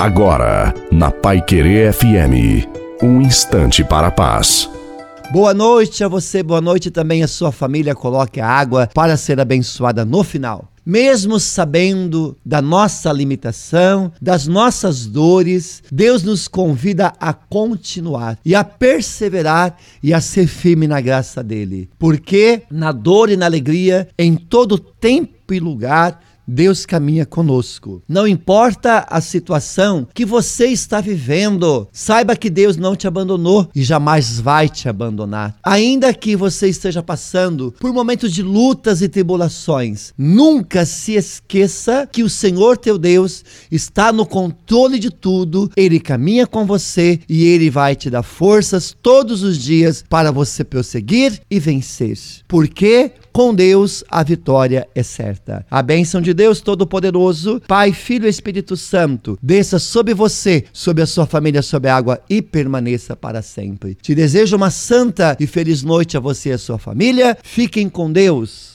Agora, na Pai Querer FM, um instante para a paz. Boa noite a você, boa noite também a sua família. Coloque a água para ser abençoada no final. Mesmo sabendo da nossa limitação, das nossas dores, Deus nos convida a continuar e a perseverar e a ser firme na graça dele. Porque na dor e na alegria, em todo tempo e lugar, Deus caminha conosco. Não importa a situação que você está vivendo, saiba que Deus não te abandonou e jamais vai te abandonar. Ainda que você esteja passando por momentos de lutas e tribulações, nunca se esqueça que o Senhor teu Deus está no controle de tudo, ele caminha com você e ele vai te dar forças todos os dias para você prosseguir e vencer. Porque com Deus a vitória é certa. A bênção de Deus Todo-Poderoso, Pai, Filho e Espírito Santo, desça sobre você, sobre a sua família, sobre a água e permaneça para sempre. Te desejo uma santa e feliz noite a você e a sua família. Fiquem com Deus.